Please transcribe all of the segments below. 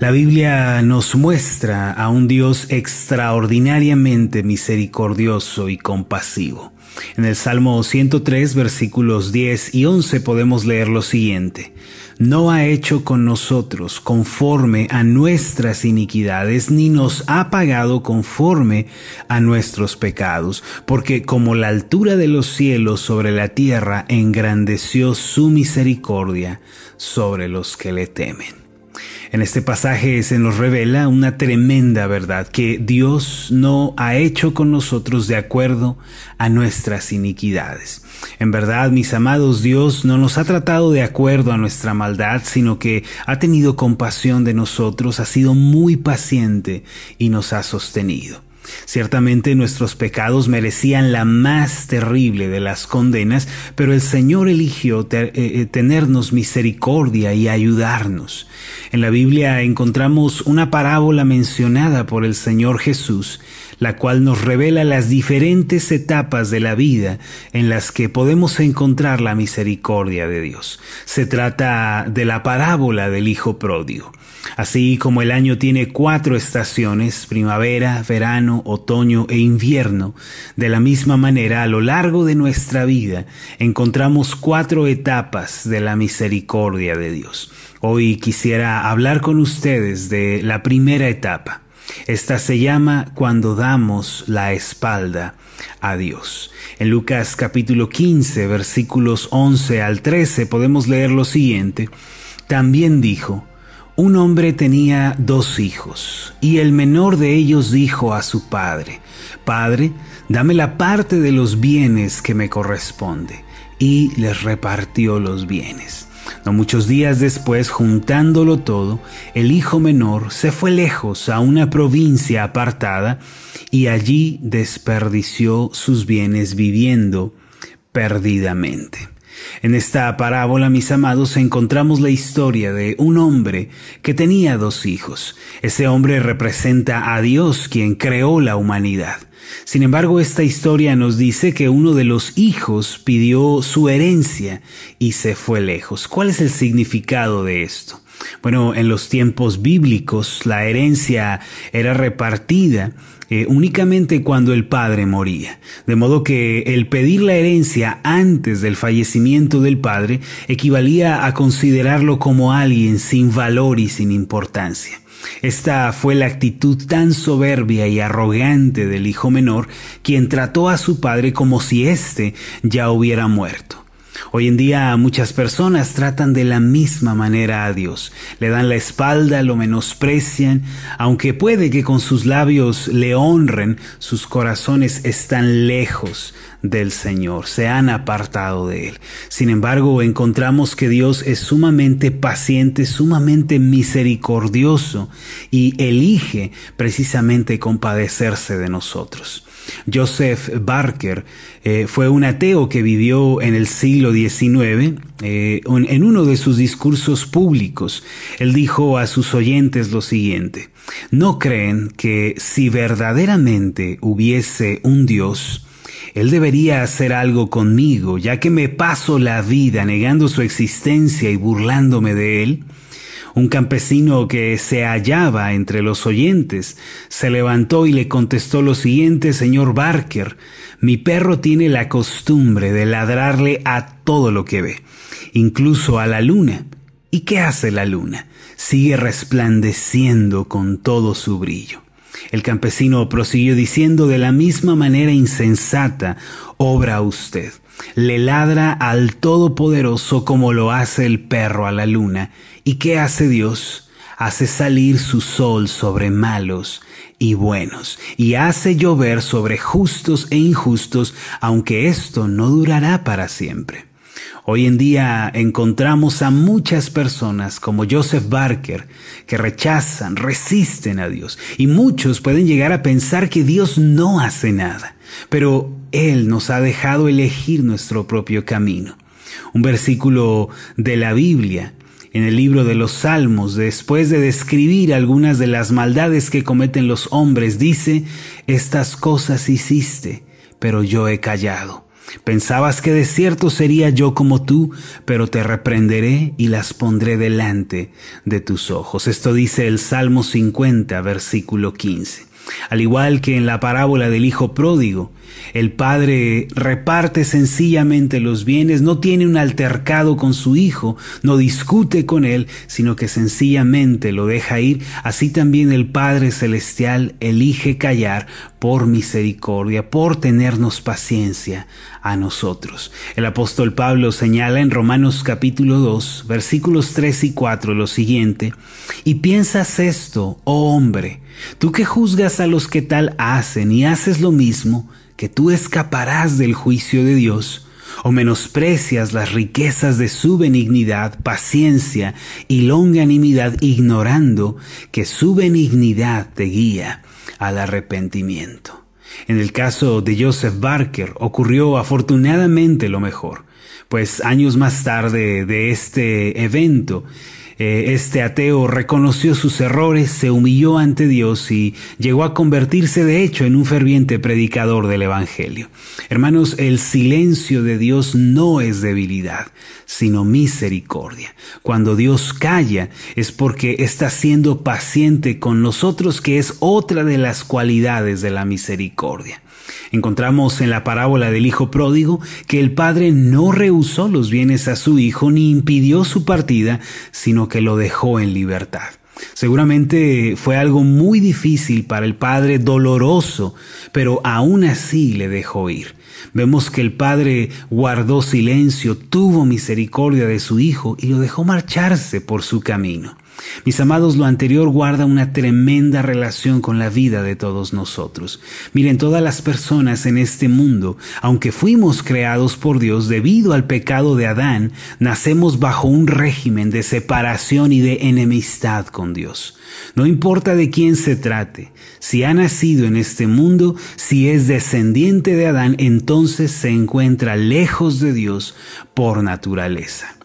La Biblia nos muestra a un Dios extraordinariamente misericordioso y compasivo. En el Salmo 103, versículos 10 y 11 podemos leer lo siguiente. No ha hecho con nosotros conforme a nuestras iniquidades, ni nos ha pagado conforme a nuestros pecados, porque como la altura de los cielos sobre la tierra, engrandeció su misericordia sobre los que le temen. En este pasaje se nos revela una tremenda verdad, que Dios no ha hecho con nosotros de acuerdo a nuestras iniquidades. En verdad, mis amados, Dios no nos ha tratado de acuerdo a nuestra maldad, sino que ha tenido compasión de nosotros, ha sido muy paciente y nos ha sostenido. Ciertamente nuestros pecados merecían la más terrible de las condenas, pero el Señor eligió eh, eh, tenernos misericordia y ayudarnos. En la Biblia encontramos una parábola mencionada por el Señor Jesús, la cual nos revela las diferentes etapas de la vida en las que podemos encontrar la misericordia de Dios. Se trata de la parábola del Hijo Pródigo. Así como el año tiene cuatro estaciones, primavera, verano, otoño e invierno, de la misma manera a lo largo de nuestra vida encontramos cuatro etapas de la misericordia de Dios. Hoy quisiera hablar con ustedes de la primera etapa. Esta se llama cuando damos la espalda a Dios. En Lucas capítulo 15 versículos 11 al 13 podemos leer lo siguiente. También dijo, un hombre tenía dos hijos, y el menor de ellos dijo a su padre, Padre, dame la parte de los bienes que me corresponde, y les repartió los bienes. No muchos días después, juntándolo todo, el hijo menor se fue lejos a una provincia apartada y allí desperdició sus bienes viviendo perdidamente. En esta parábola, mis amados, encontramos la historia de un hombre que tenía dos hijos. Ese hombre representa a Dios quien creó la humanidad. Sin embargo, esta historia nos dice que uno de los hijos pidió su herencia y se fue lejos. ¿Cuál es el significado de esto? Bueno, en los tiempos bíblicos la herencia era repartida eh, únicamente cuando el padre moría. De modo que el pedir la herencia antes del fallecimiento del padre equivalía a considerarlo como alguien sin valor y sin importancia. Esta fue la actitud tan soberbia y arrogante del hijo menor, quien trató a su padre como si éste ya hubiera muerto. Hoy en día muchas personas tratan de la misma manera a Dios. Le dan la espalda, lo menosprecian, aunque puede que con sus labios le honren, sus corazones están lejos del Señor, se han apartado de Él. Sin embargo, encontramos que Dios es sumamente paciente, sumamente misericordioso y elige precisamente compadecerse de nosotros. Joseph Barker eh, fue un ateo que vivió en el siglo XIX. Eh, en uno de sus discursos públicos, él dijo a sus oyentes lo siguiente, ¿no creen que si verdaderamente hubiese un Dios, él debería hacer algo conmigo, ya que me paso la vida negando su existencia y burlándome de él? Un campesino que se hallaba entre los oyentes se levantó y le contestó lo siguiente, señor Barker, mi perro tiene la costumbre de ladrarle a todo lo que ve, incluso a la luna. ¿Y qué hace la luna? Sigue resplandeciendo con todo su brillo. El campesino prosiguió diciendo de la misma manera insensata, obra usted. Le ladra al Todopoderoso como lo hace el perro a la luna. ¿Y qué hace Dios? Hace salir su sol sobre malos y buenos, y hace llover sobre justos e injustos, aunque esto no durará para siempre. Hoy en día encontramos a muchas personas como Joseph Barker que rechazan, resisten a Dios y muchos pueden llegar a pensar que Dios no hace nada, pero Él nos ha dejado elegir nuestro propio camino. Un versículo de la Biblia en el libro de los Salmos, después de describir algunas de las maldades que cometen los hombres, dice, estas cosas hiciste, pero yo he callado Pensabas que de cierto sería yo como tú, pero te reprenderé y las pondré delante de tus ojos. Esto dice el Salmo 50, versículo 15. Al igual que en la parábola del Hijo Pródigo, el padre reparte sencillamente los bienes, no tiene un altercado con su hijo, no discute con él, sino que sencillamente lo deja ir. Así también el Padre Celestial elige callar por misericordia, por tenernos paciencia a nosotros. El apóstol Pablo señala en Romanos capítulo 2, versículos 3 y 4 lo siguiente, y piensas esto, oh hombre, tú que juzgas a los que tal hacen y haces lo mismo, que tú escaparás del juicio de Dios, o menosprecias las riquezas de su benignidad, paciencia y longanimidad, ignorando que su benignidad te guía al arrepentimiento. En el caso de Joseph Barker ocurrió afortunadamente lo mejor, pues años más tarde de este evento, este ateo reconoció sus errores, se humilló ante Dios y llegó a convertirse de hecho en un ferviente predicador del Evangelio. Hermanos, el silencio de Dios no es debilidad, sino misericordia. Cuando Dios calla es porque está siendo paciente con nosotros, que es otra de las cualidades de la misericordia. Encontramos en la parábola del Hijo Pródigo que el Padre no rehusó los bienes a su Hijo ni impidió su partida, sino que lo dejó en libertad. Seguramente fue algo muy difícil para el Padre, doloroso, pero aún así le dejó ir. Vemos que el Padre guardó silencio, tuvo misericordia de su Hijo y lo dejó marcharse por su camino. Mis amados, lo anterior guarda una tremenda relación con la vida de todos nosotros. Miren, todas las personas en este mundo, aunque fuimos creados por Dios debido al pecado de Adán, nacemos bajo un régimen de separación y de enemistad con Dios. No importa de quién se trate, si ha nacido en este mundo, si es descendiente de Adán, entonces se encuentra lejos de Dios por naturaleza.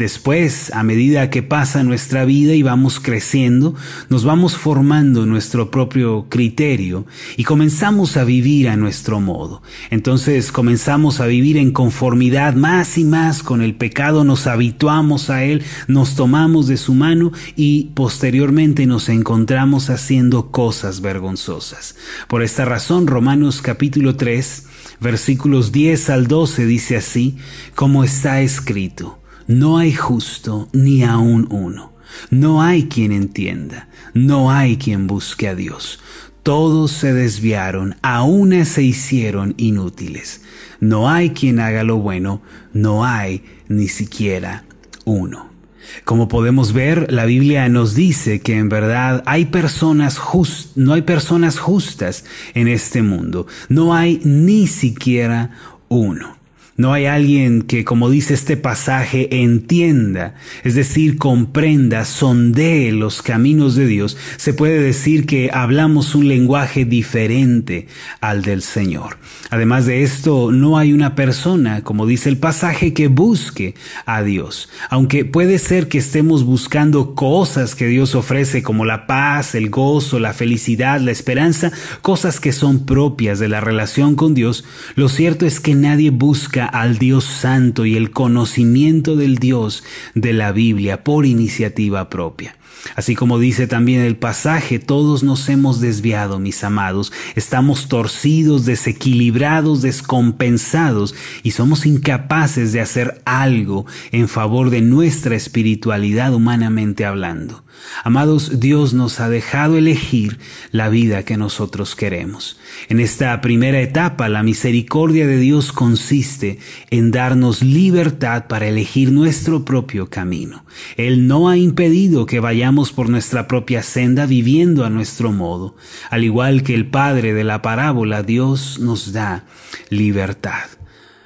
Después, a medida que pasa nuestra vida y vamos creciendo, nos vamos formando nuestro propio criterio y comenzamos a vivir a nuestro modo. Entonces comenzamos a vivir en conformidad más y más con el pecado, nos habituamos a él, nos tomamos de su mano y posteriormente nos encontramos haciendo cosas vergonzosas. Por esta razón, Romanos capítulo 3, versículos 10 al 12 dice así, como está escrito. No hay justo ni aun uno. No hay quien entienda. No hay quien busque a Dios. Todos se desviaron, aún se hicieron inútiles. No hay quien haga lo bueno, no hay ni siquiera uno. Como podemos ver, la Biblia nos dice que en verdad hay personas just, no hay personas justas en este mundo, no hay ni siquiera uno. No hay alguien que, como dice este pasaje, entienda, es decir, comprenda, sondee los caminos de Dios. Se puede decir que hablamos un lenguaje diferente al del Señor. Además de esto, no hay una persona, como dice el pasaje, que busque a Dios. Aunque puede ser que estemos buscando cosas que Dios ofrece como la paz, el gozo, la felicidad, la esperanza, cosas que son propias de la relación con Dios, lo cierto es que nadie busca al Dios Santo y el conocimiento del Dios de la Biblia por iniciativa propia. Así como dice también el pasaje, todos nos hemos desviado, mis amados, estamos torcidos, desequilibrados, descompensados y somos incapaces de hacer algo en favor de nuestra espiritualidad humanamente hablando. Amados, Dios nos ha dejado elegir la vida que nosotros queremos. En esta primera etapa, la misericordia de Dios consiste en darnos libertad para elegir nuestro propio camino. Él no ha impedido que vayamos por nuestra propia senda viviendo a nuestro modo. Al igual que el Padre de la parábola, Dios nos da libertad.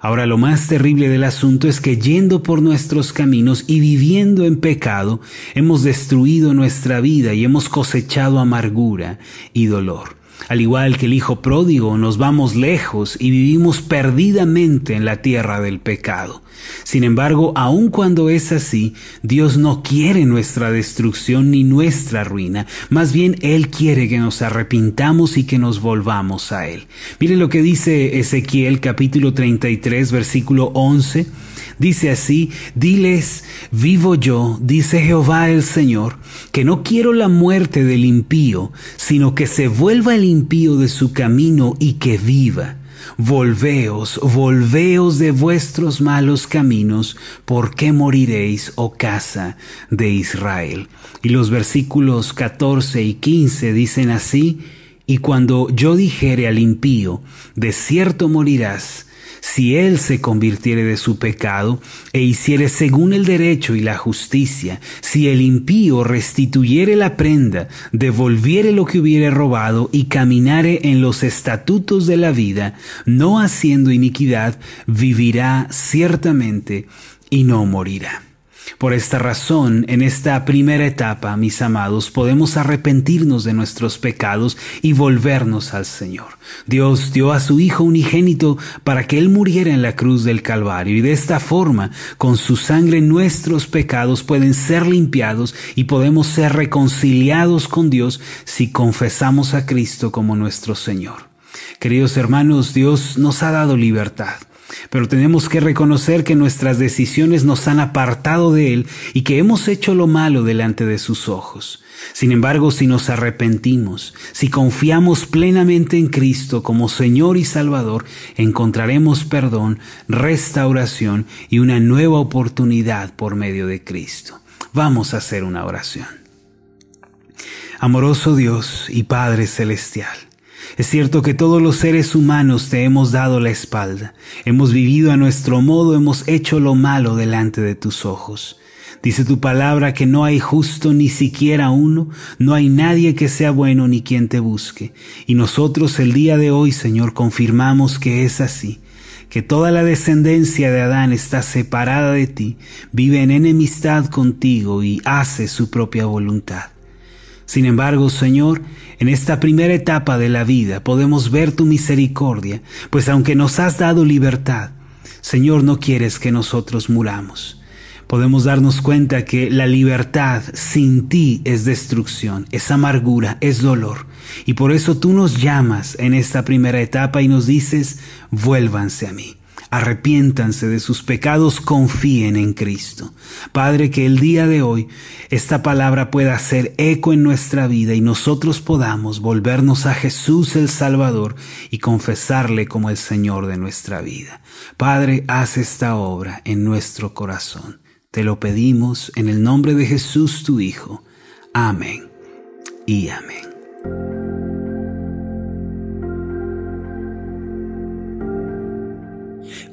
Ahora lo más terrible del asunto es que yendo por nuestros caminos y viviendo en pecado, hemos destruido nuestra vida y hemos cosechado amargura y dolor. Al igual que el Hijo pródigo, nos vamos lejos y vivimos perdidamente en la tierra del pecado. Sin embargo, aun cuando es así, Dios no quiere nuestra destrucción ni nuestra ruina. Más bien, Él quiere que nos arrepintamos y que nos volvamos a Él. Mire lo que dice Ezequiel capítulo 33, versículo 11. Dice así, diles, vivo yo, dice Jehová el Señor, que no quiero la muerte del impío, sino que se vuelva el impío de su camino y que viva. Volveos, volveos de vuestros malos caminos, porque moriréis, oh casa de Israel. Y los versículos 14 y 15 dicen así, y cuando yo dijere al impío, de cierto morirás, si él se convirtiere de su pecado e hiciere según el derecho y la justicia, si el impío restituyere la prenda, devolviere lo que hubiere robado y caminare en los estatutos de la vida, no haciendo iniquidad, vivirá ciertamente y no morirá. Por esta razón, en esta primera etapa, mis amados, podemos arrepentirnos de nuestros pecados y volvernos al Señor. Dios dio a su Hijo unigénito para que Él muriera en la cruz del Calvario y de esta forma, con su sangre, nuestros pecados pueden ser limpiados y podemos ser reconciliados con Dios si confesamos a Cristo como nuestro Señor. Queridos hermanos, Dios nos ha dado libertad. Pero tenemos que reconocer que nuestras decisiones nos han apartado de Él y que hemos hecho lo malo delante de sus ojos. Sin embargo, si nos arrepentimos, si confiamos plenamente en Cristo como Señor y Salvador, encontraremos perdón, restauración y una nueva oportunidad por medio de Cristo. Vamos a hacer una oración. Amoroso Dios y Padre Celestial, es cierto que todos los seres humanos te hemos dado la espalda, hemos vivido a nuestro modo, hemos hecho lo malo delante de tus ojos. Dice tu palabra que no hay justo ni siquiera uno, no hay nadie que sea bueno ni quien te busque. Y nosotros el día de hoy, Señor, confirmamos que es así, que toda la descendencia de Adán está separada de ti, vive en enemistad contigo y hace su propia voluntad. Sin embargo, Señor, en esta primera etapa de la vida podemos ver tu misericordia, pues aunque nos has dado libertad, Señor, no quieres que nosotros muramos. Podemos darnos cuenta que la libertad sin ti es destrucción, es amargura, es dolor. Y por eso tú nos llamas en esta primera etapa y nos dices, vuélvanse a mí. Arrepiéntanse de sus pecados, confíen en Cristo. Padre, que el día de hoy esta palabra pueda hacer eco en nuestra vida y nosotros podamos volvernos a Jesús el Salvador y confesarle como el Señor de nuestra vida. Padre, haz esta obra en nuestro corazón. Te lo pedimos en el nombre de Jesús tu Hijo. Amén y amén.